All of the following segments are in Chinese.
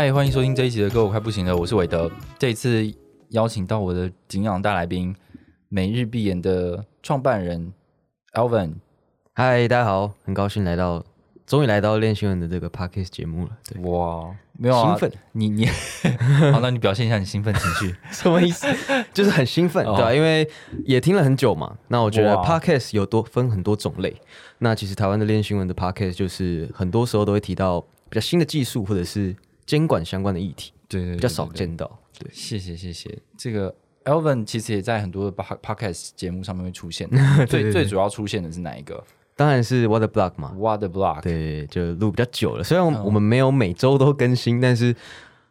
嗨，欢迎收听这一集的歌，我快不行了，我是韦德。这一次邀请到我的敬仰大来宾，每日必演的创办人 Alvin。嗨，大家好，很高兴来到，终于来到练新闻的这个 podcast 节目了。对，哇，没有啊，兴奋，你你，好，那你表现一下你兴奋情绪。什么意思？就是很兴奋，哦对吧、因为也听了很久嘛。那我觉得 podcast 有多分很多种类。那其实台湾的练新闻的 podcast 就是很多时候都会提到比较新的技术或者是监管相关的议题，对对对比较少见到。对，谢谢谢谢。这个 Alvin 其实也在很多的 pod- podcast 节目上面会出现。对最对最主要出现的是哪一个当然是 What the Block 嘛。？What the Block？对，就录比较久了。虽然嗯我们没有每周都更新，但是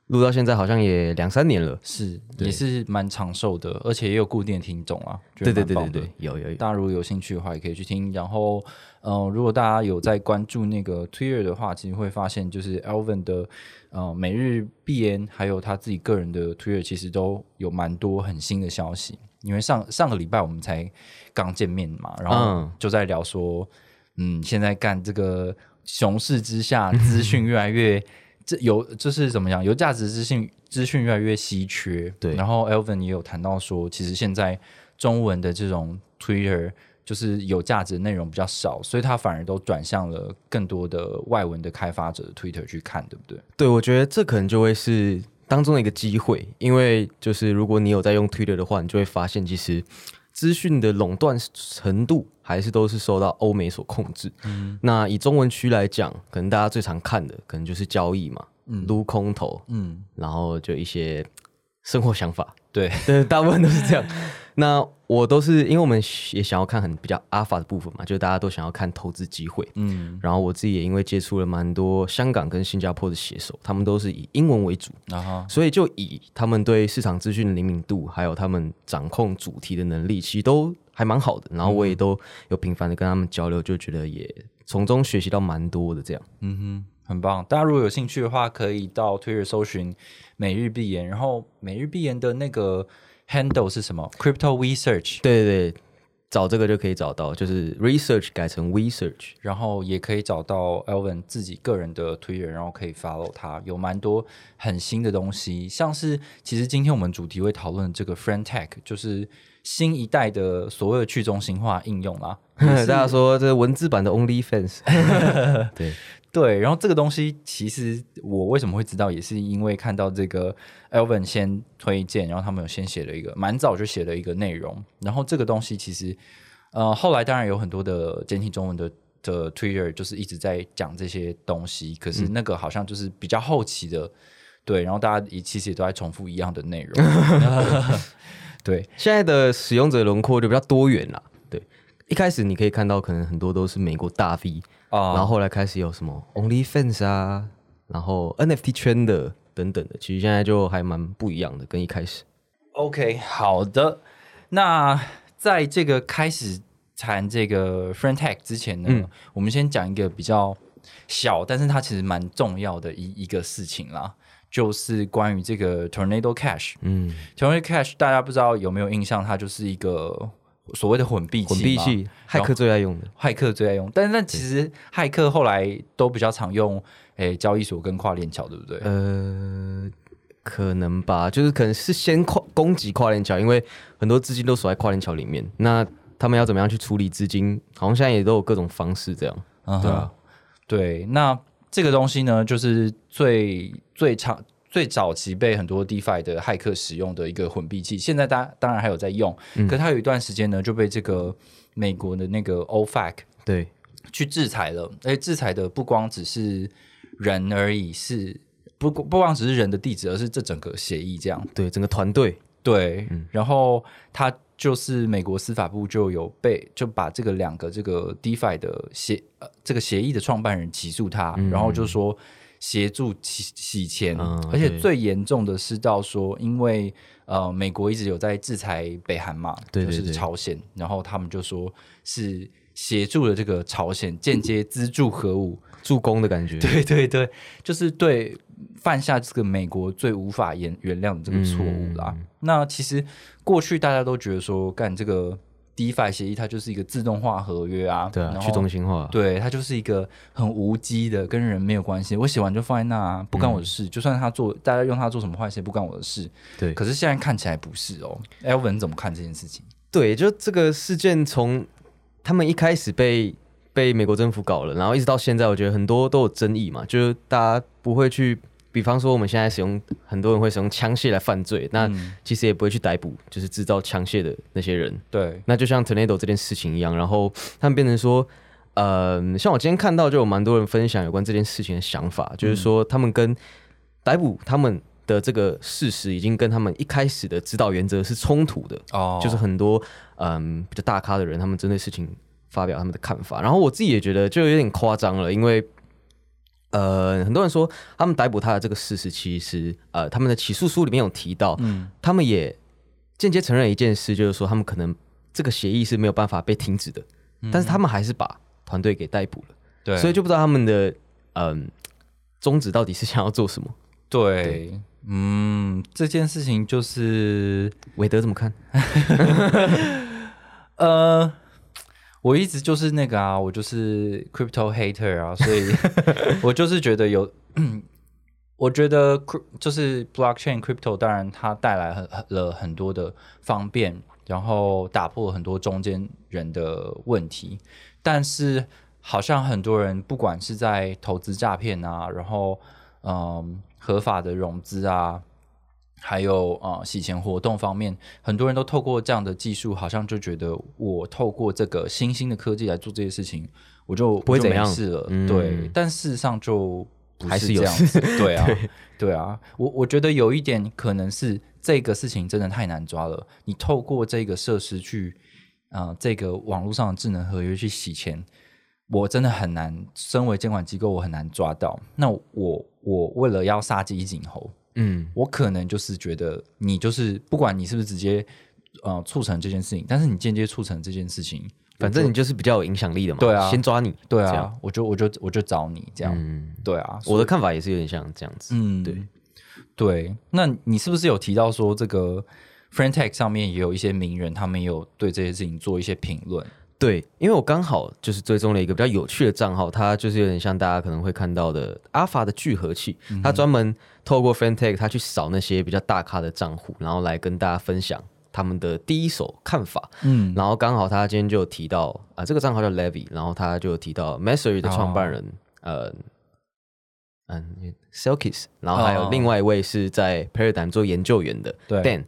录到现在好像也两三年了。是，也是蛮长寿的，而且也有固定的听众啊。对对对对对，有有有。大家如果有兴趣的话，也可以去听。然后，嗯、如果大家有在关注那个 Twitter 的话，其实会发现，就是 Elvin 的呃每日必言，还有他自己个人的 Twitter，其实都有蛮多很新的消息。因为上上个礼拜我们才刚见面嘛，然后嗯就在聊说，嗯，现在干这个熊市之下，资讯越来越。这有就是怎么讲，有价值资讯资讯越来越稀缺。对然后 Elvin 也有谈到说，其实现在中文的这种 Twitter 就是有价值的内容比较少，所以它反而都转向了更多的外文的开发者的 Twitter 去看，对不对？对，我觉得这可能就会是当中的一个机会，因为就是如果你有在用 Twitter 的话，你就会发现其实资讯的垄断程度还是都是受到欧美所控制。嗯。那以中文区来讲，可能大家最常看的可能就是交易嘛，撸空头，嗯，然后就一些生活想法，对，对，大部分都是这样。那我都是因为我们也想要看很比较阿法的部分嘛，就大家都想要看投资机会。嗯，然后我自己也因为接触了蛮多香港跟新加坡的写手，他们都是以英文为主，然后所以就以他们对市场资讯的灵敏度，还有他们掌控主题的能力，其实都还蛮好的。然后我也都有频繁的跟他们交流，就觉得也从中学习到蛮多的。这样，嗯哼，很棒。大家如果有兴趣的话，可以到 Twitter 搜寻每日必言，然后每日必言的那个 handle 是什么？Crypto Research。对对对，找这个就可以找到，就是 research 改成 research。然后也可以找到 Elvin 自己个人的 Twitter，然后可以 follow 他，有蛮多很新的东西，像是其实今天我们主题会讨论这个 Friend Tech，就是新一代的所谓的去中心化应用啦。大家说这文字版的 OnlyFans，对，对，然后这个东西其实我为什么会知道，也是因为看到这个 Elvin 先推荐，然后他们有先写了一个蛮早就写了一个内容，然后这个东西其实呃后来当然有很多的简体中文的的 Twitter 就是一直在讲这些东西，可是那个好像就是比较后期的，对，然后大家也其实也都在重复一样的内容，对，现在的使用者轮廓就比较多元啦。对，一开始你可以看到，可能很多都是美国大 V，、啊然后后来开始有什么 OnlyFans 啊，然后 NFT 圈的等等的，其实现在就还蛮不一样的，跟一开始。OK，好的。那在这个开始谈这个 Friend Tech 之前呢，嗯我们先讲一个比较小，但是它其实蛮重要的一一个事情啦，就是关于这个 Tornado Cash。嗯，Tornado Cash 大家不知道有没有印象？它就是一个所谓的混币器嘛，混币器，骇客最爱用的。骇客最爱用，但是但其实骇客后来都比较常用诶交易所跟跨链桥，对不对？呃，可能吧，就是可能是先跨攻击跨链桥，因为很多资金都锁在跨链桥里面。那他们要怎么样去处理资金？好像现在也都有各种方式这样。啊，对，那这个东西呢，就是最最长、最早期被很多 DeFi 的骇客使用的一个混币器，现在当当然还有在用，嗯。可它有一段时间呢就被这个美国的那个 OFAC 对，去制裁了，而且制裁的不光只是人而已，是不不光只是人的地址，而是这整个协议这样。对，整个团队，对，嗯。然后他就是美国司法部就有被就把这个两个这个 DeFi 的协呃这个协议的创办人起诉他，嗯然后就说协助洗洗钱，嗯而且最严重的是到说，因为呃，美国一直有在制裁北韩嘛，就是朝鲜，然后他们就说是协助了这个朝鲜间接资助核武，助攻的感觉。对对对，就是对犯下这个美国最无法原原谅的这个错误啦。嗯那其实过去大家都觉得说，干这个 DeFi 协议它就是一个自动化合约啊，对啊，然后去中心化。对，它就是一个很无机的，跟人没有关系。我写完就放在那、啊，不干我的事。就算他做，大家用它做什么坏事，也不干我的事。对可是现在看起来不是哦。Elvin 怎么看这件事情？对，就这个事件从他们一开始被被美国政府搞了，然后一直到现在，我觉得很多都有争议嘛，就是大家不会去，比方说我们现在使用很多人会使用枪械来犯罪，那嗯。其实也不会去逮捕就是制造枪械的那些人。对，那就像 Tornado 这件事情一样，然后他们变成说，呃，像我今天看到就有蛮多人分享有关这件事情的想法，就是说他们跟逮捕他们的这个事实已经跟他们一开始的指导原则是冲突的，哦，就是很多嗯比较大咖的人，他们针对事情发表他们的看法，然后我自己也觉得就有点夸张了，因为。呃，很多人说他们逮捕他的这个事实，其实呃，他们的起诉书里面有提到，嗯他们也间接承认一件事，就是说他们可能这个协议是没有办法被停止的，但是他们还是把团队给逮捕了，对，所以就不知道他们的嗯宗旨到底是想要做什么。对，嗯，这件事情就是韦德怎么看？呃，我一直就是那个啊，我就是 crypto hater 啊，所以 我就是觉得有，我觉得就是 blockchain crypto，当然它带来很很了很多的方便，然后打破很多中间人的问题，但是好像很多人不管是在投资诈骗啊，然后嗯合法的融资啊，还有呃洗钱活动方面，很多人都透过这样的技术，好像就觉得我透过这个新兴的科技来做这些事情，我就不会怎样没事了。嗯对，但事实上就不还是有是这样 子。对啊，对啊，我我觉得有一点可能是这个事情真的太难抓了。你透过这个设施去，呃，这个网络上的智能合约去洗钱，我真的很难。身为监管机构，我很难抓到。那我我为了要杀鸡儆猴，嗯，我可能就是觉得你就是不管你是不是直接呃促成这件事情，但是你间接促成这件事情，反正你就是比较有影响力的嘛，对啊先抓你。对啊，我就我就我就找你这样，嗯，对啊，我的看法也是有点像这样子。嗯对对，那你是不是有提到说这个 f r i e n d Tech 上面也有一些名人，他们有对这些事情做一些评论？对，因为我刚好就是追踪了一个比较有趣的账号，它就是有点像大家可能会看到的阿法的聚合器，它专门透过 FanTech 它去扫那些比较大咖的账户，然后来跟大家分享他们的第一手看法。嗯，然后刚好他今天就提到啊、这个账号叫 Levy，然后他就提到 Messery 的创办人，呃，嗯 s e l k i s 然后还有哦。另外一位是在 Paradigm 做研究员的对。Dan，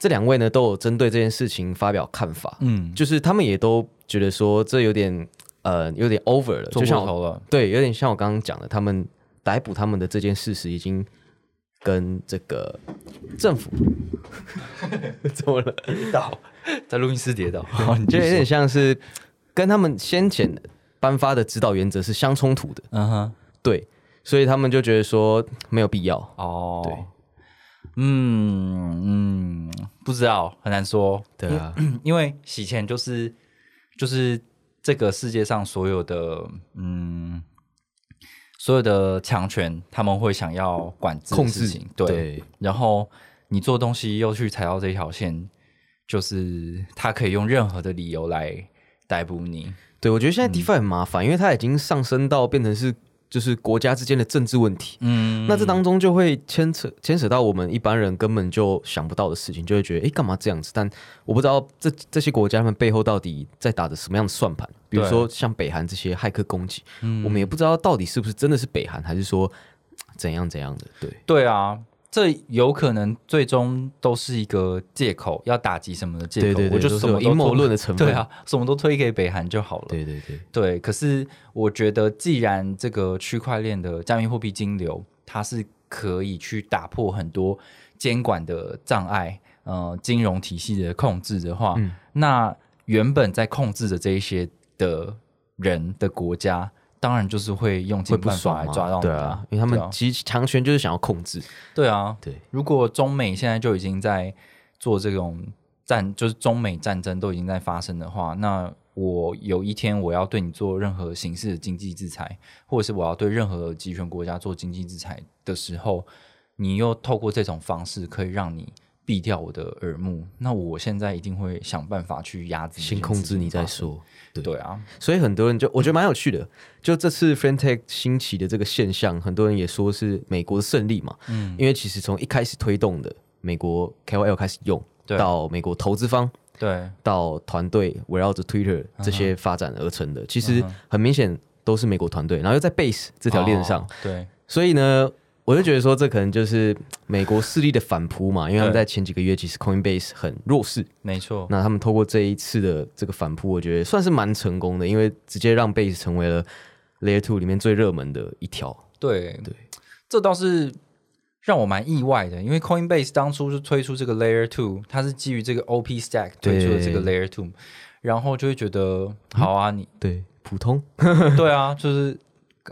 这两位呢都有针对这件事情发表看法，嗯，就是他们也都觉得说这有点呃有点 over 了，就像了，对，有点像我刚刚讲的，他们逮捕他们的这件事实已经跟这个政府 怎么了？倒在录音室跌倒，就有点像是跟他们先前颁发的指导原则是相冲突的，嗯哼，对，所以他们就觉得说没有必要。哦，对，嗯嗯，不知道，很难说，对啊，因为 洗钱就是就是这个世界上所有的嗯所有的强权，他们会想要管制控制事情，对，对。然后你做东西又去踩到这条线，就是他可以用任何的理由来逮捕你，对，我觉得现在嗯。DeFi 很麻烦，因为它已经上升到变成是就是国家之间的政治问题。嗯那这当中就会牵扯牵扯到我们一般人根本就想不到的事情，就会觉得诶干嘛这样子？但我不知道这这些国家他们背后到底在打着什么样的算盘。比如说像北韩这些骇客攻击，嗯我们也不知道到底是不是真的是北韩，还是说怎样怎样的。对，对啊。这有可能最终都是一个借口，要打击什么的借口，对对对我就什么阴谋论的成分。对啊，什么都推给北韩就好了。对对对，对，可是我觉得，既然这个区块链的加密货币金流，它是可以去打破很多监管的障碍，呃，金融体系的控制的话，嗯。那原本在控制的这一些的人的国家，当然就是会用会尽办法？来抓到你对啊，因为他们其实强权就是想要控制。对啊，对，如果中美现在就已经在做这种战，就是中美战争都已经在发生的话，那我有一天我要对你做任何形式的经济制裁，或者是我要对任何集权国家做经济制裁的时候，你又透过这种方式可以让你避掉我的耳目，那我现在一定会想办法去压制先控制你再说。对。对啊，所以很多人就我觉得蛮有趣的，就这次 FinTech 兴起的这个现象，很多人也说是美国的胜利嘛。嗯，因为其实从一开始推动的美国 KOL 开始用，对到美国投资方，对到团队围绕着 Twitter 这些发展而成的，其嗯实很明显都是美国团队，然后又在 Base 这条链上，哦对所以呢。我就觉得说，这可能就是 美国势力的反扑嘛，因为他们在前几个月其实 Coinbase 很弱势，没错，那他们透过这一次的这个反扑，我觉得算是蛮成功的，因为直接让 Base 成为了 Layer Two 里面最热门的一条。对。对，这倒是让我蛮意外的，因为 Coinbase 当初是推出这个 Layer Two，它是基于这个 OP Stack 推出的这个 Layer Two，然后就会觉得好啊，你对，普通，对啊，就是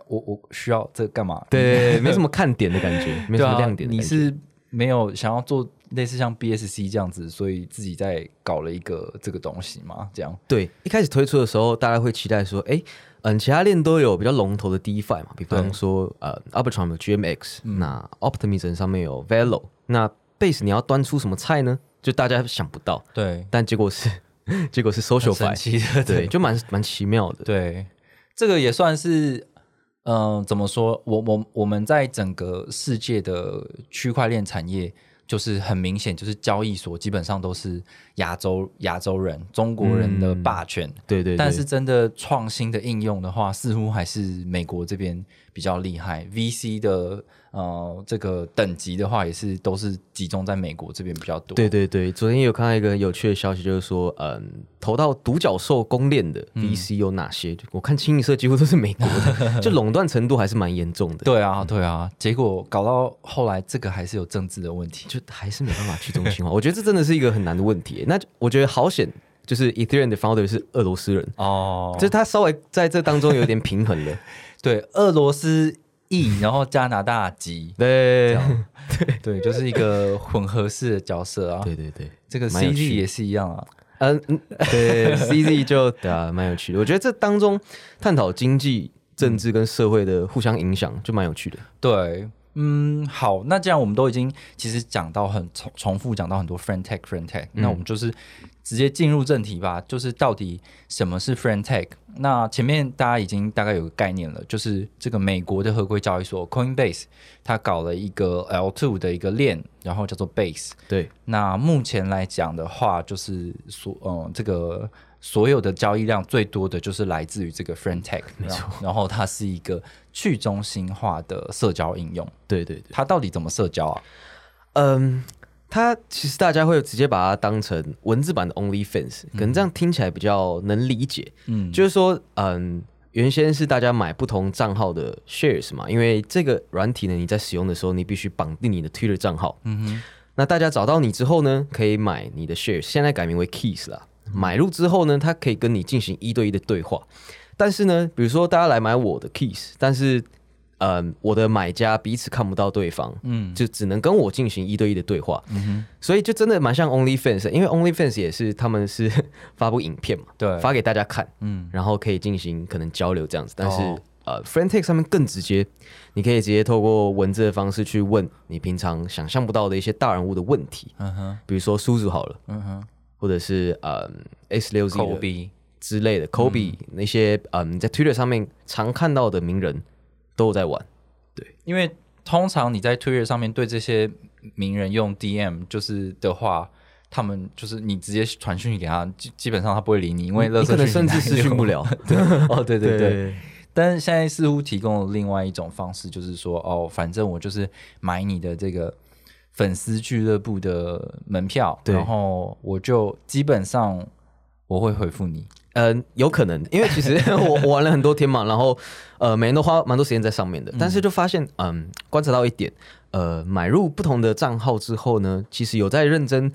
我我需要这干嘛？对，没什么看点的感觉，没什么亮，点的你感觉。是没有想要做类似像 BSC 这样子，所以自己在搞了一个这个东西嘛？这样对一开始推出的时候，大家会期待说，哎，嗯，其他链都有比较龙头的 DeFi 嘛，比方说呃 Arbitrum 有 GMX，、那 Optimism 上面有 Velo，那 Base 你要端出什么菜呢？就大家想不到，对，但结果是 结果是 Social 神 Fi，奇的，对，就蛮蛮奇妙的。对，这个也算是，嗯、怎么说？我我我们在整个世界的区块链产业，就是很明显，就是交易所基本上都是亚洲亚洲人、中国人的霸权。对对对，但是真的创新的应用的话，似乎还是美国这边比较厉害。VC 的呃这个等级的话，也是都是集中在美国这边比较多。对对对，昨天有看到一个很有趣的消息，就是说，嗯，投到独角兽公链的嗯 VC 有哪些？就我看清一色几乎都是美国的，就垄断程度还是蛮严重的，对啊，对啊，结果搞到后来，这个还是有政治的问题。就还是没办法去中心化。我觉得这真的是一个很难的问题。那我觉得好险，就是 Ethereum 的 founder 是俄罗斯人，哦，就是他稍微在这当中有点平衡的。对，俄罗斯裔，然后加拿大籍，对对，就是一个混合式的角色啊。对对对，这个 CZ 也是一样啊。嗯嗯，对，CZ 就对啊，蛮有趣的。我觉得这当中探讨经济、政治跟社会的互相影响，就蛮有趣的。对，嗯，好，那既然我们都已经其实讲到很重重复讲到很多 friend tech friend tech，、那我们就是直接进入正题吧，就是到底什么是 friend tech？那前面大家已经大概有个概念了，就是这个美国的合规交易所 Coinbase，它搞了一个 L2 的一个链，然后叫做 Base。对，那目前来讲的话，就是所嗯这个所有的交易量最多的就是来自于这个 Friend Tech，没错。然后它是一个去中心化的社交应用，对对对，它到底怎么社交啊？嗯，它其实大家会直接把它当成文字版的 OnlyFans，可能这样听起来比较能理解。嗯，就是说，嗯，原先是大家买不同账号的 shares 嘛，因为这个软体呢，你在使用的时候，你必须绑定你的 Twitter 账号。嗯哼，那大家找到你之后呢，可以买你的 shares，现在改名为 keys 啦。买入之后呢，它可以跟你进行一对一的对话。但是呢，比如说大家来买我的 keys，但是嗯，我的买家彼此看不到对方，嗯就只能跟我进行一对一的对话。嗯哼，所以就真的蛮像 OnlyFans，因为 OnlyFans 也是他们是 发布影片嘛，对，发给大家看，嗯然后可以进行可能交流这样子。但是、哦呃 f r i e n d t e c h 上面更直接，你可以直接透过文字的方式去问你平常想象不到的一些大人物的问题，嗯哼，比如说叔叔好了，嗯哼或者是呃，S. 六 z Kobe 之类的，Kobe、那些嗯、你在 Twitter 上面常看到的名人都有在玩。对因为通常你在 Twitter 上面对这些名人用 DM 就是的话。他们就是你直接传讯息给他，基基本上他不会理你，因为你可能讯甚至私讯不了。对哦，对对对，对但是现在似乎提供了另外一种方式，就是说，哦，反正我就是买你的这个粉丝俱乐部的门票，然后我就基本上我会回复你。嗯，有可能，因为其实 我我玩了很多天嘛，然后呃，每人都花蛮多时间在上面的，但是就发现，嗯，观察到一点，呃，买入不同的账号之后呢，其实有在认真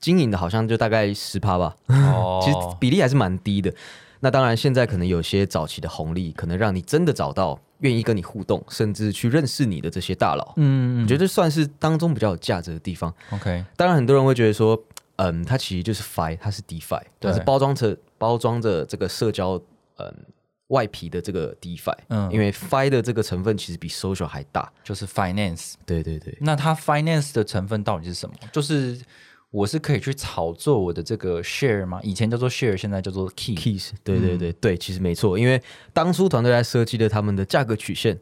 经营的，好像就大概十趴吧，哦 其实比例还是蛮低的。那当然，现在可能有些早期的红利，可能让你真的找到愿意跟你互动，甚至去认识你的这些大佬。嗯我觉得这算是当中比较有价值的地方。OK，当然，很多人会觉得说，嗯，它其实就是 Fi，它是 DeFi，对它是包装着包装着这个社交嗯外皮的这个 DeFi。嗯因为 Fi 的这个成分其实比 Social 还大。就是 finance。对对对，那它 finance 的成分到底是什么？就是我是可以去炒作我的这个 share 吗？以前叫做 share，现在叫做 key。Keys，对对对、对，其实没错，因为当初团队在设计的他们的价格曲线，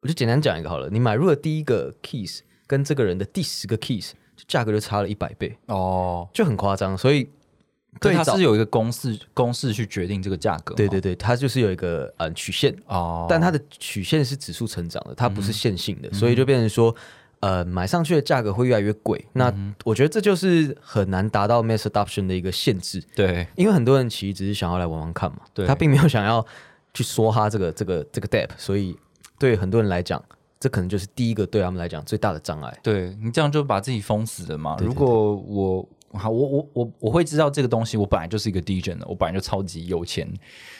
我就简单讲一个好了，你买入了第一个 Keys，跟这个人的第十个 Keys，就价格就差了一百倍，哦，就很夸张，所以对，它是有一个公式公式去决定这个价格。对对，对，它就是有一个呃曲线，哦，但它的曲线是指数成长的，它嗯不是线性的，所以就变成说。呃，买上去的价格会越来越贵，那嗯我觉得这就是很难达到 mass adoption 的一个限制。对。因为很多人其实只是想要来玩玩看嘛，对。他并没有想要去说哈这个这个这个 depp，所以对很多人来讲，这可能就是第一个对他们来讲最大的障碍。对，你这样就把自己封死了嘛。对对如果我好，我我我我会知道这个东西，我本来就是一个 DJ 的，我本来就超级有钱，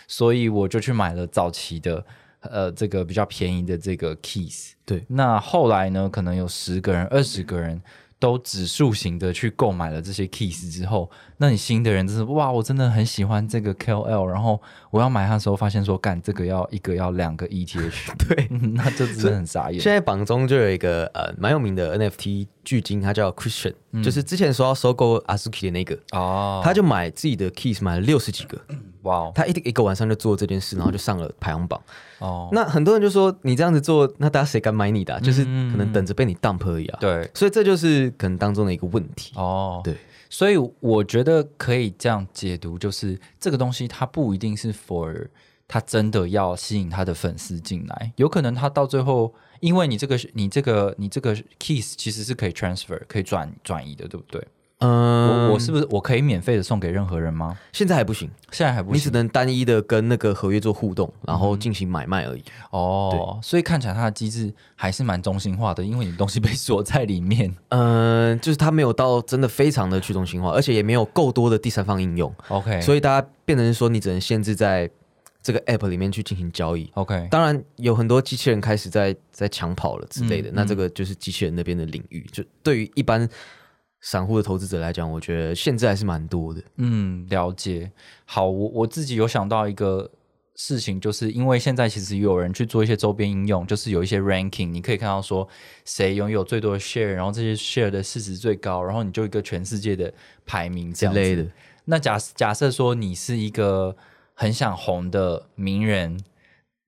所以我就去买了早期的。呃，这个比较便宜的这个 keys，对那后来呢，可能有十个人、二十个人都指数型的去购买了这些 keys 之后，那你新的人就是哇，我真的很喜欢这个 KOL，然后我要买它的时候，发现说干这个要一个要两个 ETH，对，那就真的很傻眼。现在榜中就有一个呃蛮有名的 NFT 巨鲸，它叫 Christian，、就是之前说要收购 Azuki 的那个，哦，他就买自己的 keys 买了六十几个，哇哦他一一个晚上就做这件事，然后就上了排行榜。哦，那很多人就说你这样子做，那大家谁敢买你的啊、就是可能等着被你 dump 而已啊。对所以这就是可能当中的一个问题。哦，对，所以我觉得可以这样解读，就是这个东西它不一定是 for 他真的要吸引他的粉丝进来，有可能他到最后，因为你这个你这个你这个 keys 其实是可以 transfer 可以转转移的，对不对？嗯，我我是不是我可以免费的送给任何人吗？现在还不行，现在还不行你只能单一的跟那个合约做互动，然后进行买卖而已。哦，所以看起来它的机制还是蛮中心化的，因为你的东西被锁在里面。嗯，就是它没有到真的非常的去中心化，而且也没有够多的第三方应用，OK，所以以大家变成说你只能限制在这个 app 里面去进行交易。OK 当然有很多机器人开始在在抢跑了之类的，嗯那这个就是机器人那边的领域。就对于一般散户的投资者来讲，我觉得限制还是蛮多的。嗯，了解。好，我我自己有想到一个事情，就是因为现在其实有人去做一些周边应用，就是有一些 ranking，你可以看到说谁拥有最多的 share，然后这些 share 的市值最高，然后你就一个全世界的排名这样之类的。那假假设说你是一个很想红的名人，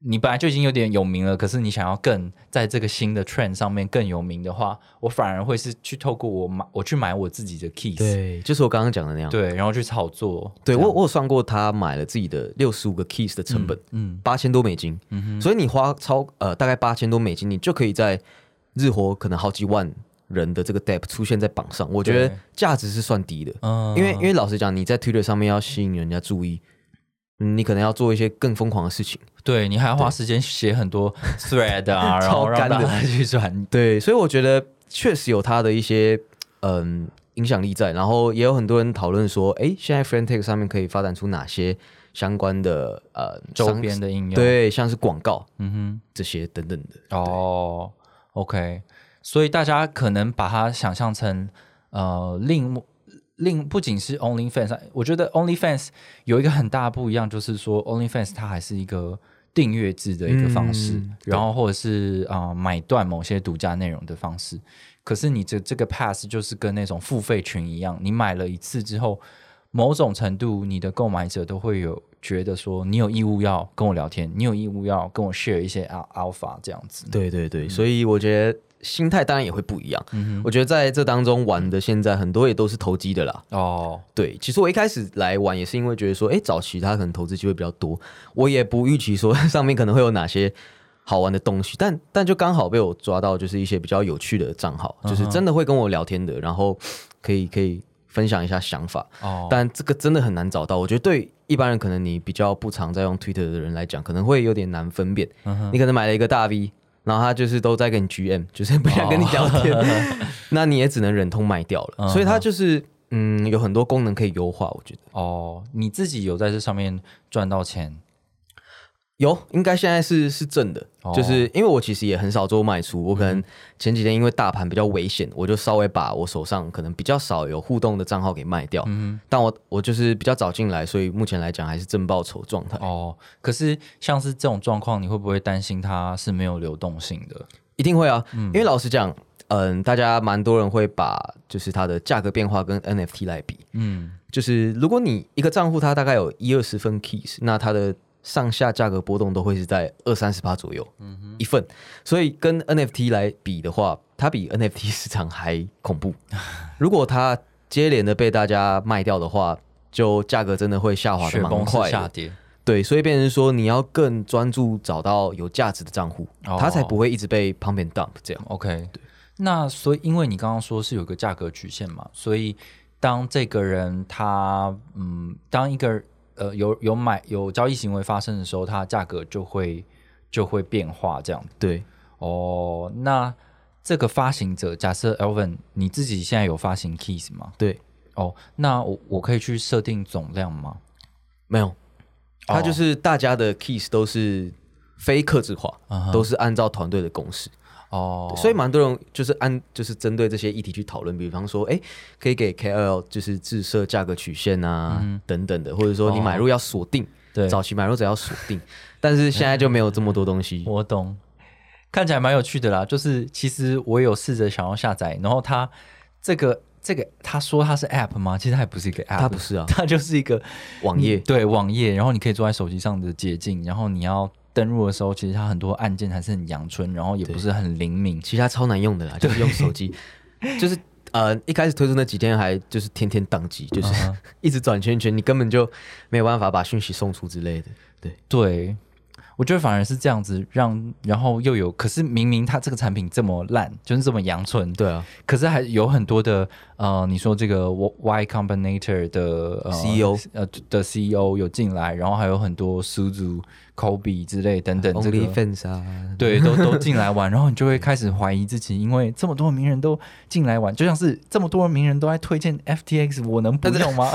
你本来就已经有点有名了，可是你想要更在这个新的 trend 上面更有名的话，我反而会是去透过我买我去买我自己的 keys，对，就是我刚刚讲的那样。对，然后去炒作。对我我有算过，他买了自己的六十五个 keys 的成本，嗯八千多美金。嗯哼所以你花超呃大概八千多美金，你就可以在日活可能好几万人的这个 depth 出现在榜上。我觉得对价值是算低的，嗯因为因为老实讲，你在 Twitter 上面要吸引人家注意，嗯你可能要做一些更疯狂的事情。对你还要花时间写很多 thread 啊，然后超干的让大家去转。对，所以我觉得确实有它的一些嗯影响力在，然后也有很多人讨论说，哎，现在 f r i e n d t e c h 上面可以发展出哪些相关的呃周边的应用，，对，像是广告嗯哼这些等等的。哦，OK，所以大家可能把它想象成呃另另不仅是 OnlyFans，我觉得 OnlyFans 有一个很大的不一样，就是说 OnlyFans 它还是一个订阅制的一个方式，嗯然后或者是啊、呃买断某些独家内容的方式。可是你这这个 Pass 就是跟那种付费群一样，你买了一次之后，某种程度你的购买者都会有觉得说，你有义务要跟我聊天，你有义务要跟我 share 一些 al alpha 这样子。对对对，所以我觉得心态当然也会不一样。嗯我觉得在这当中玩的现在很多也都是投机的啦。哦，对，其实我一开始来玩也是因为觉得说，哎，早期它可能投资机会比较多，我也不预期说上面可能会有哪些好玩的东西，但但就刚好被我抓到，就是一些比较有趣的账号，就是真的会跟我聊天的，然后可以可以分享一下想法。哦，但这个真的很难找到，我觉得对一般人可能你比较不常在用 Twitter 的人来讲，可能会有点难分辨。你可能买了一个大 V，然后他就是都在跟你 GM，就是不想跟你聊天，那你也只能忍痛卖掉了。嗯所以它就是嗯，有很多功能可以优化，我觉得哦，你自己有在这上面赚到钱？有，应该现在是是正的，哦。就是因为我其实也很少做卖出，我可能前几天因为大盘比较危险，我就稍微把我手上可能比较少有互动的账号给卖掉，嗯但我我就是比较早进来，所以目前来讲还是正报酬状态，哦，可是像是这种状况，你会不会担心它是没有流动性的？一定会啊，因为老实讲，嗯，大家蛮多人会把就是它的价格变化跟 NFT 来比，嗯，就是如果你一个账户它大概有一二十份 keys，那它的上下价格波动都会是在二三十趴左右，一份。所以跟 NFT 来比的话，它比 NFT 市场还恐怖。如果它接连的被大家卖掉的话，就价格真的会下滑的蛮快的。下跌。对，所以变成说你要更专注找到有价值的账户，哦它才不会一直被 pump and dump 这样。OK，对。那所以，因为你刚刚说是有个价格曲线嘛，所以当这个人他嗯，当一个呃有有买有交易行为发生的时候，它价格就会就会变化这样。对，哦，那这个发行者，假设 Elvin 你自己现在有发行 Keys 吗？对，哦，那我我可以去设定总量吗？没有，它哦就是大家的 keys 都是非克制化，都是按照团队的共识。哦，所以蛮多人就是按就是针对这些议题去讨论，比方说，哎，可以给 KOL 就是自设价格曲线啊、等等的，或者说你买入要锁定，对早期买入只要锁定，但是现在就没有这么多东西。我懂，看起来蛮有趣的啦。就是其实我有试着想要下载，然后它这个这个他说它是 App 吗？其实它也不是一个 App，它不是啊 它就是一个网页嗯对网页，然后你可以坐在手机上的捷径，然后你要登录的时候，其实它很多按键还是很阳春，然后也不是很灵敏。其实它超难用的啦，就是用手机，就是呃一开始推出那几天还就是天天宕机，就是、一直转圈圈，你根本就没有办法把讯息送出之类的。对，对，我觉得反而是这样子让，然后又有，可是明明它这个产品这么烂，就是这么阳春，对啊，可是还有很多的呃，你说这个 Y Combinator 的、呃、CEO 呃的 CEO 有进来，然后还有很多 Suzu、Kobe 之类等等，这个对，都 都进来玩，然后你就会开始怀疑自己，因为这么多名人都进来玩，就像是这么多名人都在推荐 FTX，我能不用吗？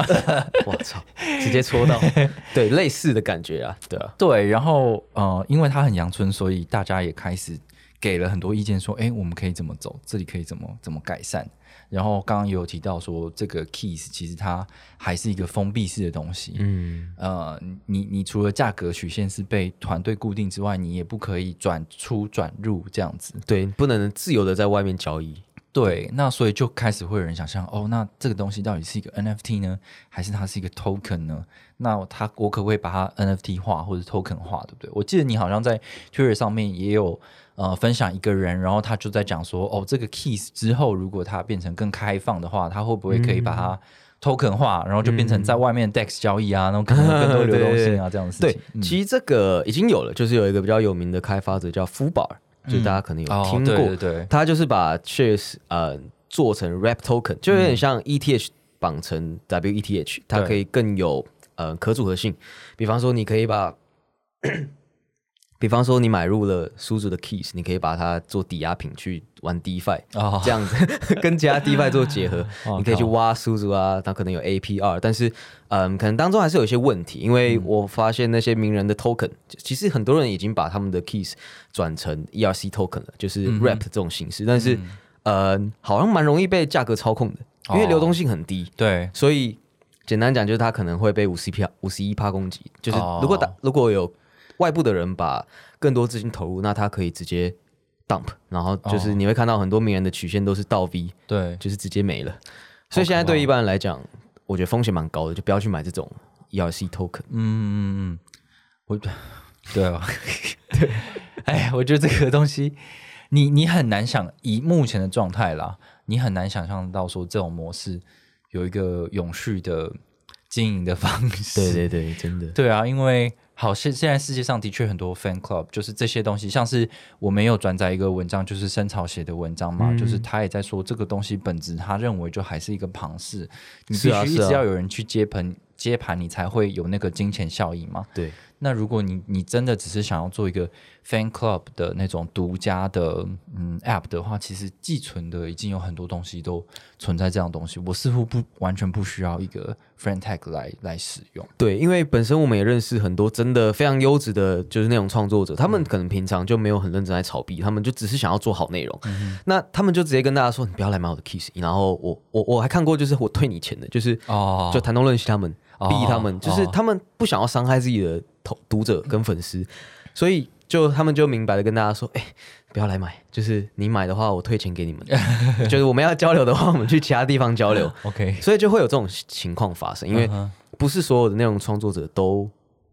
我 操，直接戳到，对，类似的感觉啊，对啊，对，然后呃，因为它很阳春，所以大家也开始给了很多意见，说，哎，我们可以怎么走，这里可以怎么怎么改善。然后刚刚也有提到说，这个 keys 其实它还是一个封闭式的东西，嗯，呃，你你除了价格曲线是被团队固定之外，你也不可以转出转入这样子。对，不能自由的在外面交易。对，那所以就开始会有人想象，哦，那这个东西到底是一个 NFT 呢，还是它是一个 token 呢？那它我可不可以把它 NFT 化或者 token 化，对不对？我记得你好像在 Twitter 上面也有呃分享一个人，然后他就在讲说，哦，这个 keys 之后如果它变成更开放的话，它会不会可以把它 token 化，然后就变成在外面 DEX 交易啊，然后可能更多流动性啊这样的事对情。，嗯。其实这个已经有了，就是有一个比较有名的开发者叫 Fubar，、就大家可能有哦听过，对对对。他就是把 shares 呃做成 wrap token，就有嗯。点像 ETH 绑成 WETH，它可以更有呃可组合性。比方说，你可以把，比方说你买入了苏主的 keys，你可以把它做抵押品去玩 DeFi，、哦。这样子 跟其他 DeFi 做结合，哦你可以去挖苏主啊，它可能有 APR，但是嗯，可能当中还是有一些问题，因为我发现那些名人的 token，其实很多人已经把他们的 keys 转成 ERC token 了，就是嗯 wrap 这种形式，但是呃，好像蛮容易被价格操控的，因为哦。流动性很低，对，所以简单讲就是它可能会被五十 P 五十一趴攻击，就是哦。如果打如果有外部的人把更多资金投入，那他可以直接 dump，然后就是哦你会看到很多名人的曲线都是倒 V，对，就是直接没了。所以现在对一般人来讲，我觉得风险蛮高的，就不要去买这种 ERC token。嗯嗯嗯，我 对啊，对，哎，我觉得这个东西，你你很难想，以目前的状态啦，你很难想象到说这种模式有一个永续的经营的方式。对对对，真的。对啊，因为好现现在世界上的确很多 fan club，就是这些东西，像是我没有转载一个文章，就是深草写的文章嘛，就是他也在说这个东西本质，他认为就还是一个庞氏，你必须一直要有人去接盘接盘，你才会有那个金钱效益嘛。对那如果你你真的只是想要做一个 fan club 的那种独家的嗯 app 的话，其实寄存的已经有很多东西都存在这样东西，我似乎不完全不需要一个 friend tag 来来使用。对，因为本身我们也认识很多真的非常优质的，就是那种创作者，他们可能平常就没有很认真在炒币，他们就只是想要做好内容。那他们就直接跟大家说：“你不要来买我的 Kiss。”然后我我我还看过，就是我退你钱的，就是哦就谈东论西他们哦逼他们，就是哦他们不想要伤害自己的读读者跟粉丝，所以就他们就明白的跟大家说：“哎、不要来买，就是你买的话，我退钱给你们。就是我们要交流的话，我们去其他地方交流。OK，所以就会有这种情况发生，因为不是所有的内容创作者都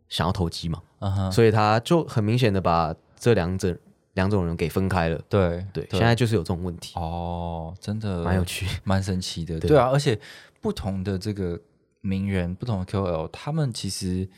想要投机嘛，所以他就很明显的把这两者两种人给分开了。对对，现在就是有这种问题，哦，真的蛮有趣。蛮神奇的。对对啊，而且不同的这个名人、不同的 KOL，他们其实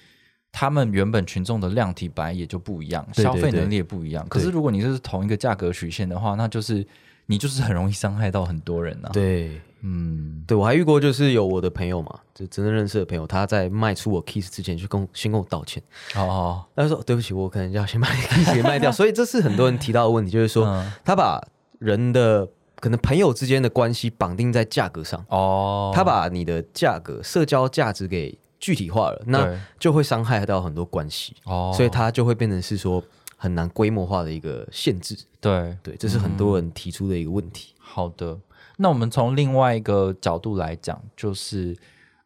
他们原本群众的量体本来也就不一样，对对对消费能力也不一样。可是如果你是同一个价格曲线的话，那就是你就是很容易伤害到很多人啊。，对，嗯，对我还遇过，就是有我的朋友嘛，就真正认识的朋友，他在卖出我 Kiss 之前，就跟我先跟我道歉，哦，他就说对不起，我可能要先把 Kiss 给卖掉。所以这是很多人提到的问题，就是说嗯。他把人的可能朋友之间的关系绑定在价格上，哦，他把你的价格、社交价值给具体化了，那就会伤害到很多关系，哦，所以它就会变成是说很难规模化的一个限制。对对，这是很多人提出的一个问题。好的，那我们从另外一个角度来讲，就是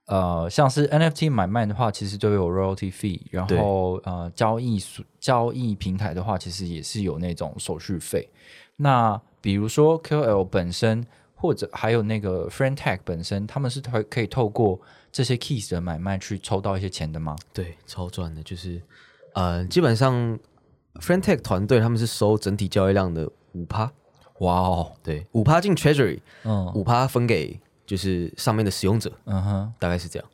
呃，像是 NFT 买卖的话，其实都有 royalty fee，然后呃，交易所交易平台的话，其实也是有那种手续费。那比如说 KOL 本身，或者还有那个 Friend Tag 本身，他们是可可以透过这些 keys 的买卖去抽到一些钱的吗？对，超赚的，就是呃，基本上 FriendTech 团队他们是收整体交易量的五趴，哇哦，对，五趴进 Treasury，嗯。五趴分给就是上面的使用者，嗯哼，大概是这样。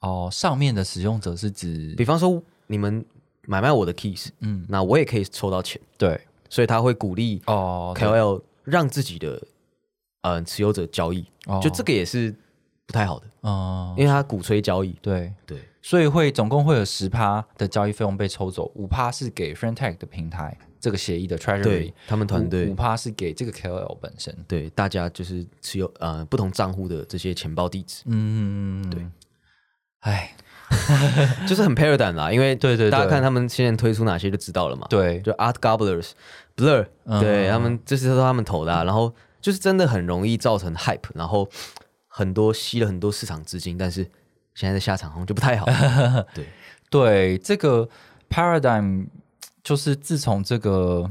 哦，上面的使用者是指比方说你们买卖我的 keys，嗯。那我也可以抽到钱，对。所以他会鼓励哦对。KOL 让自己的呃持有者交易，哦就这个也是不太好的，哦因为他鼓吹交易。对。对所以会总共会有十趴的交易费用被抽走，五趴是给 FriendTech 的平台这个协议的 Treasury，他们团队五趴是给这个 KOL 本身。对大家就是持有呃不同账户的这些钱包地址，嗯嗯嗯，对。哎，就是很 paradigm 啦，因为对对对大家看他们现在推出哪些就知道了嘛。，对，就 Art Gobblers、Blur，、嗯对他们这些都是他们投的、啊，然后就是真的很容易造成 hype，然后很多吸了很多市场资金，但是现在的下场好像就不太好。对，对这个 paradigm，就是自从这个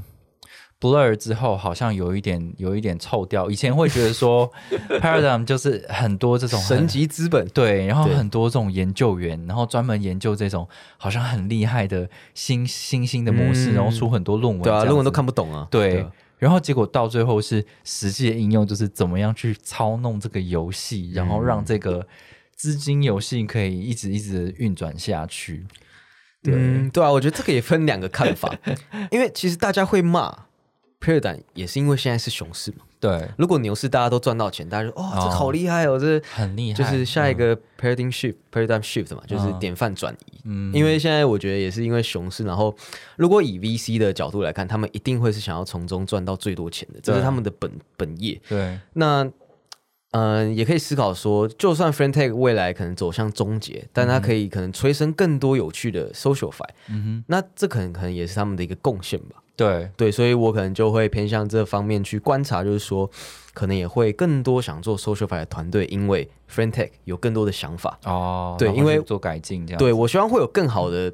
Blur 之后，好像有一点有一点臭掉。以前会觉得说 paradigm 就是很多这种很神级资本，对，然后对很多这种研究员，然后专门研究这种好像很厉害的新新兴的模式，嗯然后出很多论文，对啊，论文都看不懂啊。对。啊然后结果到最后是实际的应用，就是怎么样去操弄这个游戏，然后让这个资金游戏可以一直一直地运转下去。对，嗯，对啊，我觉得这个也分两个看法，因为其实大家会骂 paradigm，也是因为现在是熊市嘛。对，如果牛市大家都赚到钱，大家就哦，这好厉害哦，这很厉害，就是下一个 paradigm shift、paradigm shift 嘛，就是典范转移。嗯，因为现在我觉得也是因为熊市，然后如果以 VC 的角度来看，他们一定会是想要从中赚到最多钱的，这是他们的本本业。对，那嗯、呃也可以思考说，就算 FriendTech 未来可能走向终结，但它可以可能催生更多有趣的 social fi，、嗯哼。那这可能可能也是他们的一个贡献吧。哼，对，对，所以我可能就会偏向这方面去观察，就是说，可能也会更多想做 social fi 的团队，因为 f r i e n d t e c h 有更多的想法。哦，对因为做改进这样，对我希望会有更好的、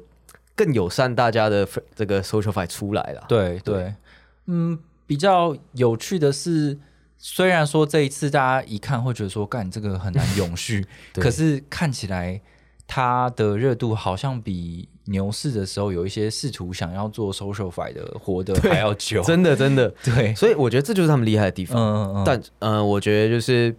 更友善大家的这个 social fi 出来啦。对对，嗯，比较有趣的是，虽然说这一次大家一看会觉得说，干这个很难永续，可是看起来它的热度好像比牛市的时候有一些试图想要做 social fi 的活得还要久，真的真的，对，所以我觉得这就是他们厉害的地方。嗯嗯嗯，但呃，我觉得就是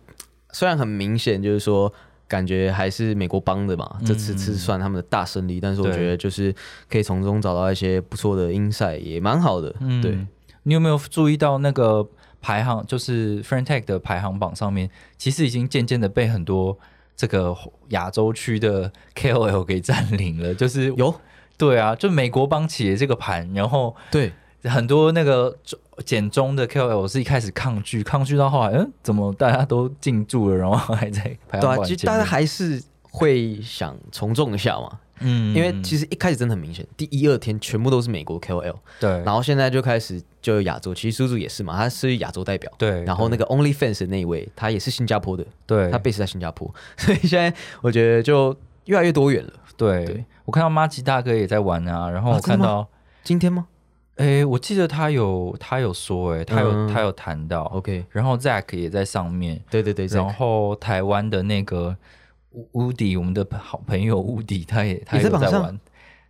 虽然很明显，就是说感觉还是美国帮的嘛，这次是算他们的大胜利，但是我觉得就是可以从中找到一些不错的 insight，也蛮好的。嗯对，你有没有注意到那个排行，就是 f r i e n d t e c h 的排行榜上面，其实已经渐渐的被很多这个亚洲区的 KOL 给占领了，就是有？对啊，就美国帮起了这个盘，然后对，很多那个中简中的 KOL 是一开始抗拒，抗拒到后来，嗯，怎么大家都进驻了，然后还在排对啊，行榜前其实大家还是会想从众一下嘛，嗯因为其实一开始真的很明显，第一二天全部都是美国 KOL，对，然后现在就开始就有亚洲，其实叔叔也是嘛，他是亚洲代表。对，然后那个 OnlyFans 的那一位，他也是新加坡的，对。他 base 在新加坡，所以现在我觉得就越来越多元了。对对。我看到马吉大哥也在玩啊，然后看到，今天吗？哎、我记得他有他有说、哎，他有、嗯。他有谈到？OK，然后 Zack 也在上面，对对对，然后台湾的那个乌乌迪，我们的好朋友乌迪，他也他也在玩。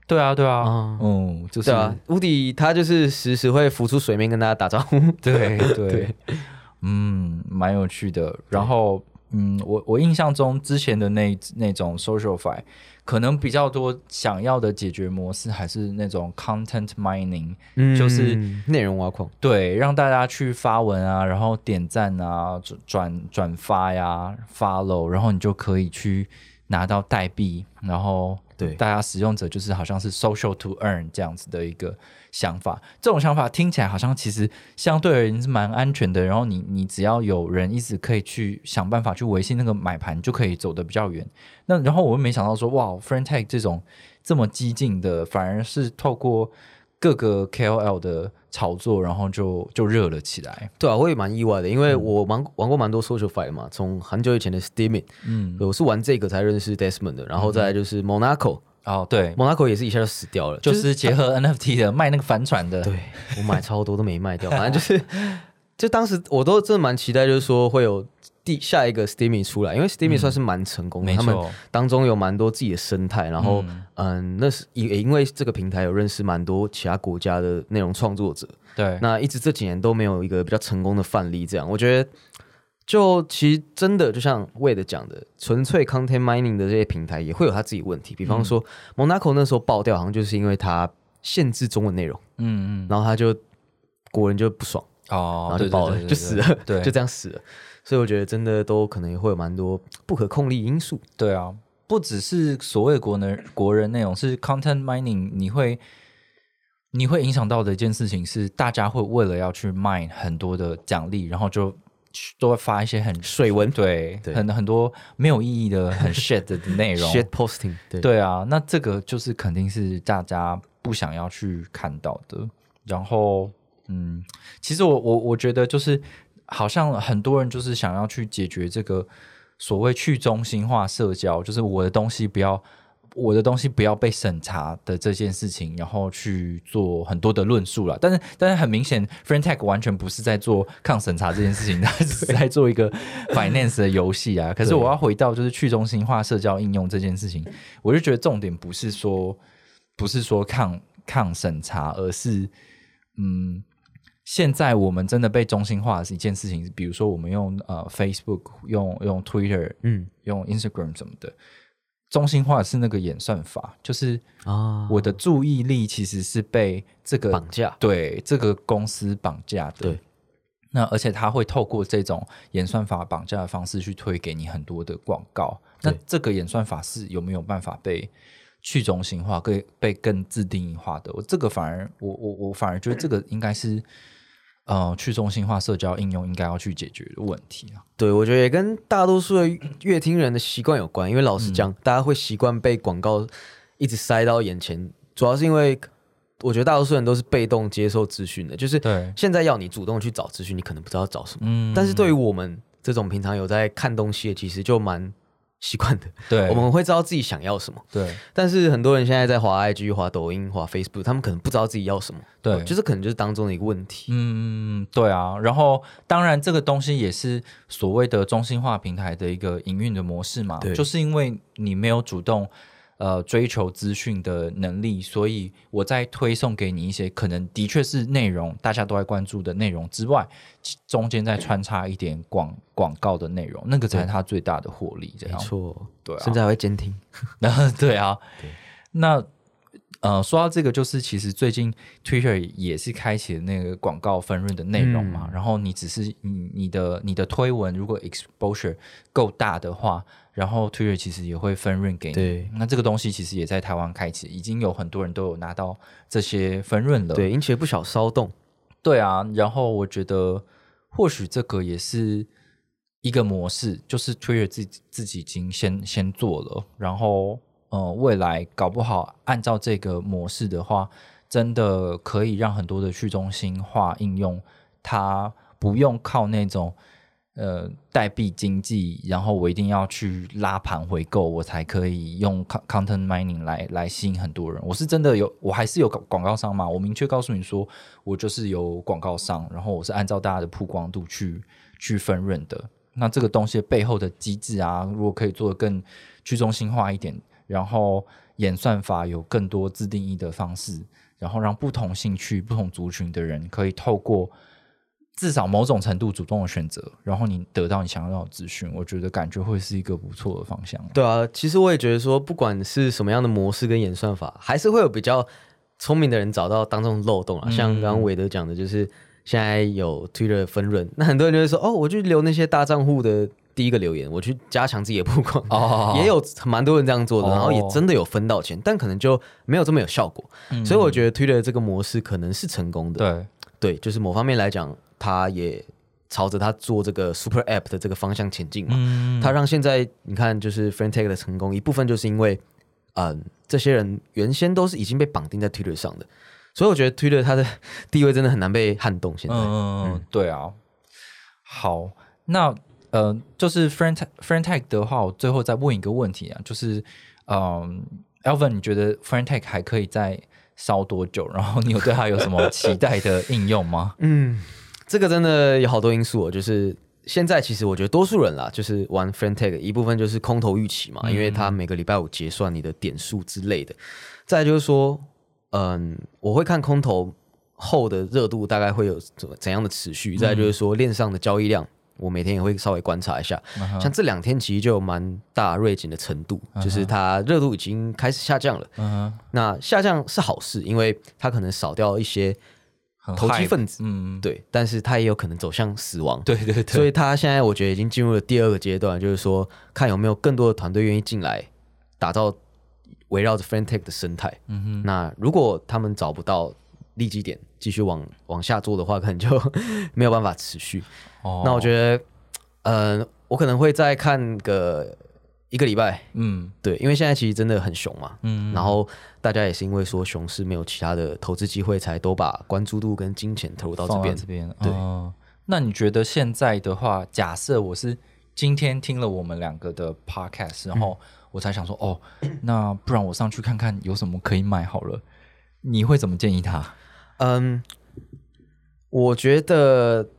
对啊，对啊，哦嗯，就是对啊，乌迪他就是时时会浮出水面跟大家打招呼。对对 对嗯，蛮有趣的。然后，嗯，我我印象中之前的那那种 social fi，可能比较多想要的解决模式还是那种 content mining，就是嗯内容挖矿。对，让大家去发文啊，然后点赞啊，转转转发呀，follow，然后你就可以去拿到代币，然后对大家使用者就是好像是 social to earn 这样子的一个想法。这种想法听起来好像其实相对而言是蛮安全的，然后你你只要有人一直可以去想办法去维系那个买盘，就可以走得比较远。那然后我又没想到说，哇 f r i e n d Tag 这种这么激进的，反而是透过各个 KOL 的炒作，然后就就热了起来。对啊，我也蛮意外的，因为我玩玩过蛮多 social fight 嘛，从很久以前的 Steaming，嗯，我是玩这个才认识 Desmond 的，然后再来就是 Monaco，Monaco、哦，对，Monaco 也是一下就死掉了，就是结合 NFT 的卖那个帆船的，对我买超多都没卖掉，反正就是，就当时我都真的蛮期待，就是说会有第下一个 Steamy 出来，因为 Steamy 算是蛮成功的，没他们，当中有蛮多自己的生态，然后嗯嗯那是也也因为这个平台有认识蛮多其他国家的内容创作者，对，那一直这几年都没有一个比较成功的范例，这样我觉得。就其实真的就像 Wade 讲的，纯粹 content mining 的这些平台也会有他自己问题。比方说、Monaco 那时候爆掉，好像就是因为它限制中文内容，嗯嗯，然后他就国人就不爽，哦然后，就爆了，就死了，对，就这样死了。所以我觉得真的都可能也会有蛮多不可控力因素。对啊，不只是所谓国人国人内容，是 content mining，你会你会影响到的一件事情是，大家会为了要去卖很多的奖励，然后就都会发一些很水文对对很很多没有意义的很 shit 的内容。shit posting，对对啊，那这个就是肯定是大家不想要去看到的。然后，嗯，其实我我我觉得就是好像很多人就是想要去解决这个所谓去中心化社交，就是我的东西不要。我的东西不要被审查的这件事情，然后去做很多的论述了。但是，但是很明显 f r i e n d Tech 完全不是在做抗审查这件事情，它是在做一个 finance 的游戏啊。可是我要回到就是去中心化社交应用这件事情，我就觉得重点不是说不是说抗抗审查，而是嗯，现在我们真的被中心化的是一件事情，比如说我们用呃 Facebook、用用 Twitter、嗯用 Instagram 什么的，中心化是那个演算法，就是啊，我的注意力其实是被这个绑架，对这个公司绑架的。对，那而且它会透过这种演算法绑架的方式去推给你很多的广告。那这个演算法是有没有办法被去中心化、被被更自定义化的？我这个反而我我我反而觉得这个应该是呃去中心化社交应用应该要去解决的问题啊。对我觉得也跟大多数的乐听人的习惯有关，因为老实嗯讲，大家会习惯被广告一直塞到眼前，主要是因为我觉得大多数人都是被动接受资讯的，就是对，现在要你主动去找资讯，你可能不知道找什么。嗯但是对于我们这种平常有在看东西的，其实就蛮习惯的，对。我们会知道自己想要什么。对。但是很多人现在在滑 IG、滑抖音、滑 Facebook，他们可能不知道自己要什么，对。就是可能就是当中的一个问题。嗯，对啊，然后当然这个东西也是所谓的中心化平台的一个营运的模式嘛，对。就是因为你没有主动呃追求资讯的能力，所以我在推送给你一些可能的确是内容大家都在关注的内容之外，中间再穿插一点广广告的内容，那个才是它最大的获利，这样没错，对啊甚至还会监听。然 后对啊，那呃，说到这个，就是其实最近 Twitter 也是开启了那个广告分润的内容嘛。嗯然后你只是你你的你的推文如果 exposure 够大的话，然后 Twitter 其实也会分润给你。对那这个东西其实也在台湾开启，已经有很多人都有拿到这些分润了。对，引起了不小骚动。对啊，然后我觉得或许这个也是一个模式，就是 Twitter 自己自己已经先先做了，然后呃，未来搞不好按照这个模式的话，真的可以让很多的去中心化应用，它不用靠那种。呃，代币经济，然后我一定要去拉盘回购，我才可以用 content mining 来来吸引很多人。我是真的有，我还是有广广告商嘛，我明确告诉你说，我就是有广告商，然后我是按照大家的曝光度去去分润的。那这个东西背后的机制啊，如果可以做得更去中心化一点，然后演算法有更多自定义的方式，然后让不同兴趣、不同族群的人可以透过至少某种程度主动的选择，然后你得到你想要的资讯，我觉得感觉会是一个不错的方向。对啊，其实我也觉得说，不管是什么样的模式跟演算法，还是会有比较聪明的人找到当中的漏洞啊。像刚刚韦德讲的，就是现在有 Twitter 分润，那很多人就会说，哦，我去留那些大账户的第一个留言，我去加强自己的曝光。哦也有蛮多人这样做的，哦然后也真的有分到钱，但可能就没有这么有效果。所以我觉得 Twitter 这个模式可能是成功的。对，对，就是某方面来讲，它也朝着他做这个 Super App 的这个方向前进嘛。嗯，它让现在你看，就是 f r i e n d Tag 的成功，一部分就是因为，嗯，这些人原先都是已经被绑定在 Twitter 上的，所以我觉得 Twitter 它的地位真的很难被撼动。现在，嗯，对啊。好，那呃，就是 friend friend tag 的话，我最后再问一个问题啊，就是嗯，Alvin，你觉得 friend tag 还可以再烧多久？然后你有对它有什么期待的应用吗？嗯，这个真的有好多因素哦，就是。现在其实我觉得多数人啦，就是玩 Friend Tag，一部分就是空头预期嘛，因为它每个礼拜五结算你的点数之类的。再就是说，嗯，我会看空头后的热度大概会有怎么怎样的持续。再就是说，链上的交易量，我每天也会稍微观察一下。像这两天其实就有蛮大锐减的程度，就是它热度已经开始下降了。那下降是好事，因为它可能少掉一些很投机分子，嗯，对，但是他也有可能走向死亡。对对对，所以他现在我觉得已经进入了第二个阶段，就是说看有没有更多的团队愿意进来打造围绕着 f r i e n d Tech 的生态。嗯哼，那如果他们找不到利基点，继续往往下做的话，可能就 没有办法持续。哦那我觉得，呃，我可能会再看个一个礼拜，嗯。对，因为现在其实真的很熊嘛。嗯，然后大家也是因为说熊市没有其他的投资机会，才都把关注度跟金钱投入到这边。这边，对。哦。那你觉得现在的话，假设我是今天听了我们两个的 podcast，然后我才想说，哦，那不然我上去看看有什么可以买好了，你会怎么建议他？嗯，我觉得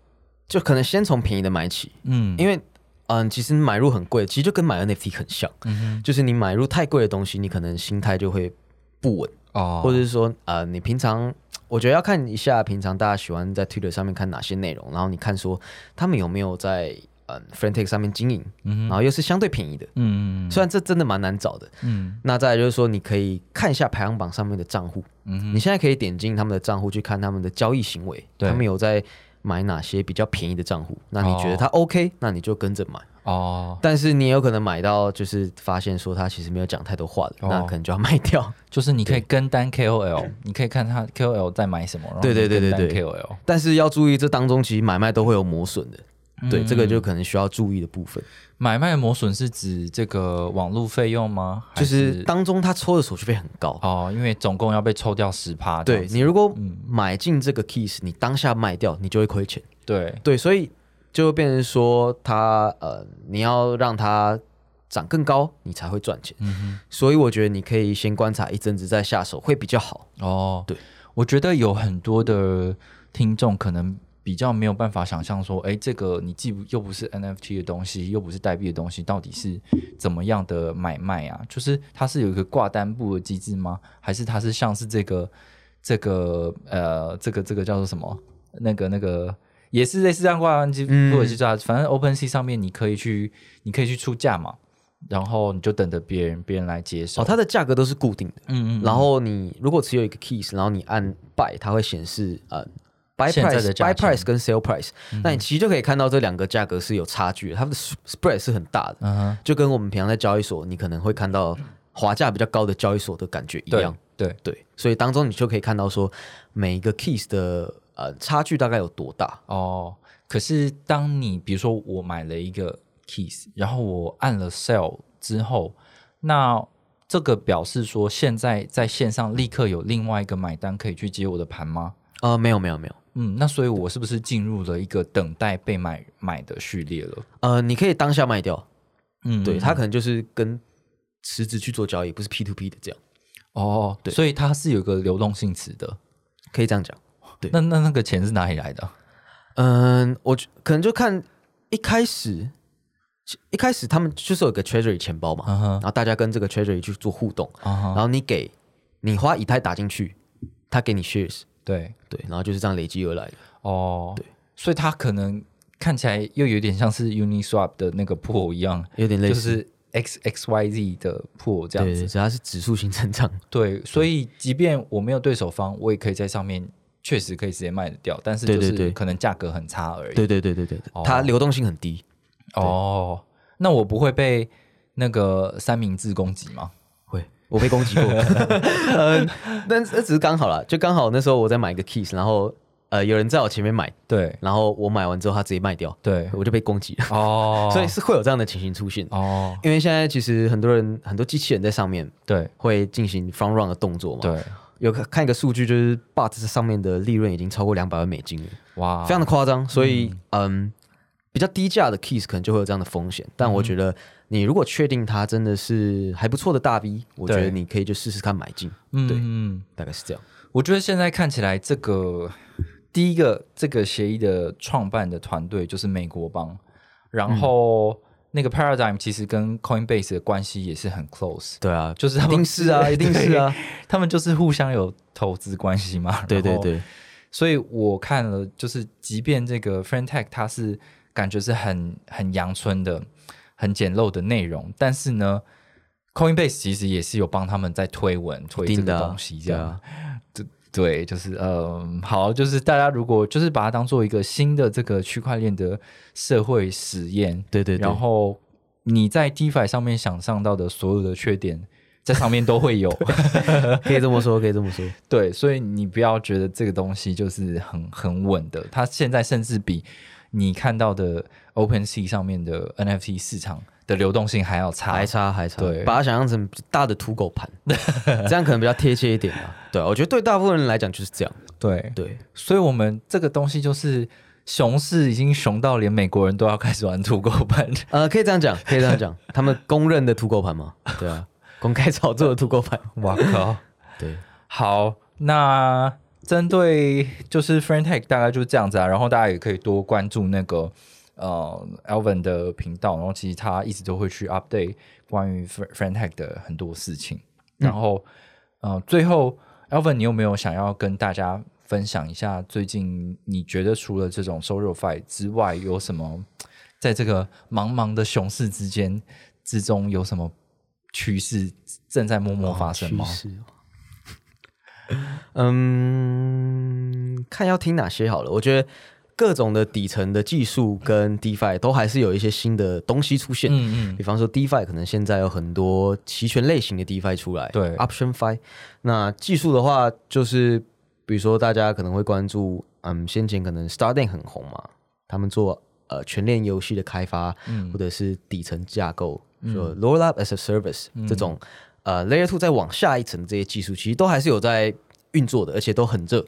就可能先从便宜的买起，嗯，因为嗯，其实买入很贵，其实就跟买 NFT 很像，嗯就是你买入太贵的东西，你可能心态就会不稳，哦，或者是说呃，你平常我觉得要看一下平常大家喜欢在 Twitter 上面看哪些内容，然后你看说他们有没有在嗯 f r i e n d Tech 上面经营，然后又是相对便宜的，嗯虽然这真的蛮难找的。嗯。那再来就是说，你可以看一下排行榜上面的账户，嗯你现在可以点进他们的账户去看他们的交易行为，他们有在买哪些比较便宜的账户。那你觉得哦它 OK，、那你就跟着买。哦，但是你也有可能买到，就是发现说他其实没有讲太多话的，哦那可能就要卖掉。就是你可以跟单 KOL，你可以看他 KOL 在买什么，然后对对对对对 KOL，但是要注意，这当中其实买卖都会有磨损的。对，嗯这个就可能需要注意的部分，买卖磨损是指这个网络费用吗？还就是当中他抽的手续费很高。哦，因为总共要被抽掉十趴。对你如果嗯买进这个 keys，你当下卖掉，你就会亏钱。对，对，所以就会变成说他呃，你要让它涨更高，你才会赚钱。嗯所以我觉得你可以先观察一阵子再下手会比较好。哦，对，我觉得有很多的听众可能比较没有办法想象说，哎，这个你既不又不是 NFT 的东西，又不是代币的东西，到底是怎么样的买卖啊？就是它是有一个挂单簿的机制吗？还是它是像是这个这个呃这个这个叫做什么？那个那个。也是类似这样挂单机，嗯或者是这样，反正 OpenSea 上面你可以去，你可以去出价嘛，然后你就等着别人别人来接手。哦，它的价格都是固定的。嗯嗯，然后你如果持有一个 keys，然后你按 buy，它会显示呃 buy price、价 buy price 跟 sale price，、那你其实就可以看到这两个价格是有差距的，它的 spread 是很大的，就跟我们平常在交易所，你可能会看到华价比较高的交易所的感觉一对样。对，对，所以当中你就可以看到说每一个 keys 的呃差距大概有多大。哦，可是当你比如说我买了一个 keys，然后我按了 sell 之后，那这个表示说现在在线上立刻有另外一个买单可以去接我的盘吗？呃，没有没有没有，嗯，那所以我是不是进入了一个等待被买买的序列了？呃，你可以当下卖掉，嗯，对，它可能就是跟池子去做交易，不是 P to P 的这样，哦，对所以它是有个流动性词的。可以这样讲。对那那那个钱是哪里来的？嗯，我可能就看一开始，一开始他们就是有个 Treasury 钱包嘛，然后大家跟这个 Treasury 去做互动，然后你给你花以太打进去，他给你 shares，对，对，然后就是这样累积而来的。哦，对，所以它可能看起来又有点像是 Uniswap 的那个 pool 一样，有点类似，就是 X X Y Z 的 pool 这样子。对，只要是指数型成长，对，所以即便我没有对手方，我也可以在上面确实可以直接卖得掉，但是就是可能价格很差而已。对对对对对，哦它流动性很低，哦，那我不会被那个三明治攻击吗？会，我被攻击过，呃，但那只是刚好啦，就刚好那时候我在买一个 keys，然后呃有人在我前面买，对。然后我买完之后他直接卖掉，对，我就被攻击了，哦，所以是会有这样的情形出现。哦，因为现在其实很多人很多机器人在上面对。会进行 front run 的动作嘛，，对，有看看一个数据，就是 bot 上面的利润已经超过两百万美金了，哇，非常的夸张，所以嗯。比较低价的 keys 可能就会有这样的风险，但我觉得你如果确定它真的是还不错的大 V，我觉得你可以就试试看买进，对嗯，大概是这样。我觉得现在看起来，这个第一个这个协议的创办的团队就是美国帮，然后那个 Paradigm 其实跟 Coinbase 的关系也是很 close，对啊，就是他们一定是啊，一定是啊，他们就是互相有投资关系嘛。对对对，所以我看了，就是即便这个 f r i e n d Tech 它是感觉是很很阳春的、很简陋的内容，但是呢，Coinbase 其实也是有帮他们在推文推这个东西，这样。对就是嗯，好，就是大家如果就是把它当做一个新的这个区块链的社会实验，对对对，然后你在 DeFi 上面想象到的所有的缺点，在上面都会有。可以这么说，可以这么说，对，所以你不要觉得这个东西就是很很稳的，它现在甚至比你看到的 OpenSea 上面的 NFT 市场的流动性还要差。还差还差，对把它想象成大的土狗盘，这样可能比较贴切一点吧。对啊，我觉得对大部分人来讲就是这样。对，对，所以我们这个东西就是熊市已经熊到连美国人都要开始玩土狗盘。呃，可以这样讲，可以这样讲，他们公认的土狗盘嘛，对啊，公开炒作的土狗盘，哇靠！对，好，那针对就是 f r i e n d Tech 大概就是这样子啊，然后大家也可以多关注那个呃 Alvin 的频道，然后其实他一直都会去 update 关于 f r i e n d Tech 的很多事情。然后、呃，最后 Alvin，你有没有想要跟大家分享一下最近你觉得除了这种 social fi 之外，有什么在这个茫茫的熊市之间之中有什么趋势正在默默发生吗？哦 嗯，看要听哪些好了。我觉得各种的底层的技术跟 DeFi 都还是有一些新的东西出现。嗯嗯比方说 DeFi 可能现在有很多期权类型的 DeFi 出来，对，Option Fi。那技术的话，就是比如说大家可能会关注，嗯，先前可能 Starlink 很红嘛，他们做呃全链游戏的开发，嗯或者是底层架构，说 Roll Up as a Service、这种呃 Layer Two 再往下一层这些技术，其实都还是有在运作的，而且都很热。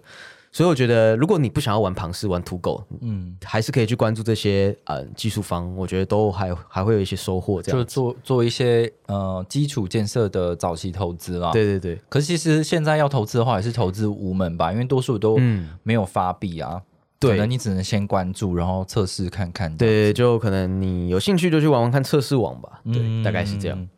所以我觉得，如果你不想要玩庞氏、玩土狗，嗯，还是可以去关注这些呃技术方，我觉得都还还会有一些收获。这就样就，做做一些呃基础建设的早期投资啦。，对对对，可是其实现在要投资的话，也是投资无门吧，因为多数都嗯，没有发币啊。对可能你只能先关注，然后测试看看。对，就可能你有兴趣就去玩玩看测试网吧，对，嗯大概是这样。。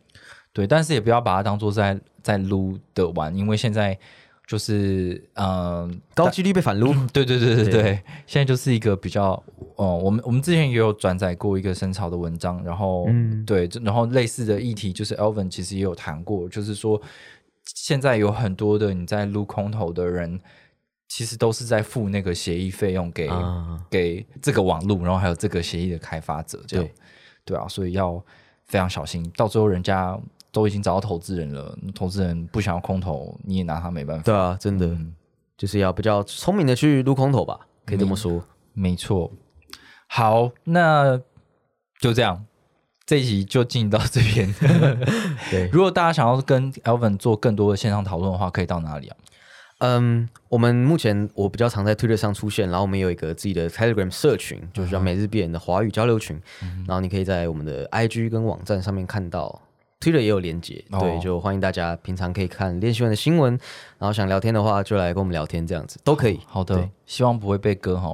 对，但是也不要把它当做在在撸的玩，因为现在就是嗯，高几率被反撸。对对对对对对，现在就是一个比较，哦、我们我们之前也有转载过一个深潮的文章，然后、嗯对，然后类似的议题，就是 Elvin 其实也有谈过，就是说现在有很多的你在撸空投的人，其实都是在付那个协议费用给、啊给这个网络，然后还有这个协议的开发者，这样对对啊，所以要非常小心，到最后人家都已经找到投资人了，投资人不想要空投，你也拿他没办法。对啊，真的、嗯就是要比较聪明的去撸空投吧，可以这么说。没错。好，那就这样，这一集就进到这边。对，如果大家想要跟 Elvin 做更多的线上讨论的话，可以到哪里啊？嗯，我们目前我比较常在 Twitter 上出现，然后我们有一个自己的 Telegram 社群，就是叫每日必人的华语交流群，然后你可以在我们的 IG 跟网站上面看到。Twitter 也有连接，哦对，就欢迎大家平常可以看练习文的新闻，然后想聊天的话就来跟我们聊天，这样子都可以。好的，希望不会被割哈。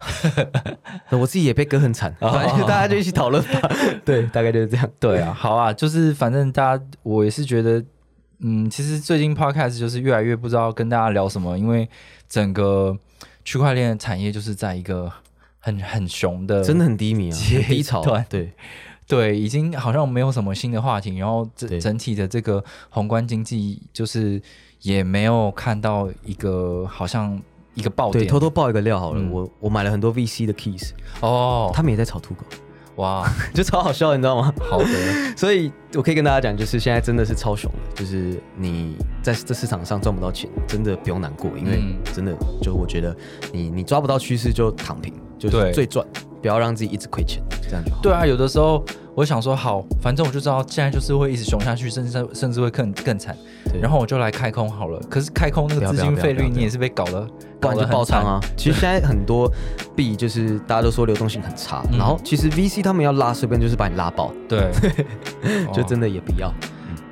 我自己也被割很惨，反 正 大家就一起讨论吧。对，大概就是这样。对啊，好啊，就是反正大家，我也是觉得，嗯，其实最近 Podcast 就是越来越不知道跟大家聊什么，因为整个区块链产业就是在一个很很熊的，真的很低迷啊，低潮段。对，对，已经好像没有什么新的话题，然后整整体的这个宏观经济就是也没有看到一个好像一个爆点。对，偷偷爆一个料好了，嗯。我我买了很多 VC 的 keys，哦，他们也在炒土狗，哇，就超好笑，你知道吗？好的，所以我可以跟大家讲，就是现在真的是超熊的，就是你在这市场上赚不到钱，真的不用难过，因为嗯。真的就我觉得你你抓不到趋势就躺平，就对是最赚，不要让自己一直亏钱，这样就好。对啊，有的时候我想说好，反正我就知道现在就是会一直熊下去，甚至甚至会更更惨，对然后我就来开空好了。可是开空那个资金费率，你也是被搞得不然就搞得很爆仓啊！其实现在很多币就是大家都说流动性很差，嗯然后其实 VC 他们要拉随便就是把你拉爆，对，就哦真的也不要。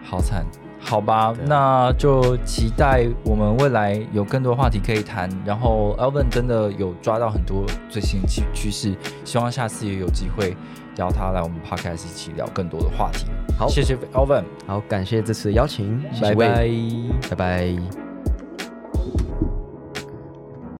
好惨。好吧，那就期待我们未来有更多话题可以谈。然后 Elvin 真的有抓到很多最新的趋趋势，希望下次也有机会邀他来我们 Podcast 一起聊更多的话题。好谢谢 Elvin，好，感谢这次的邀请，拜魏拜。拜拜。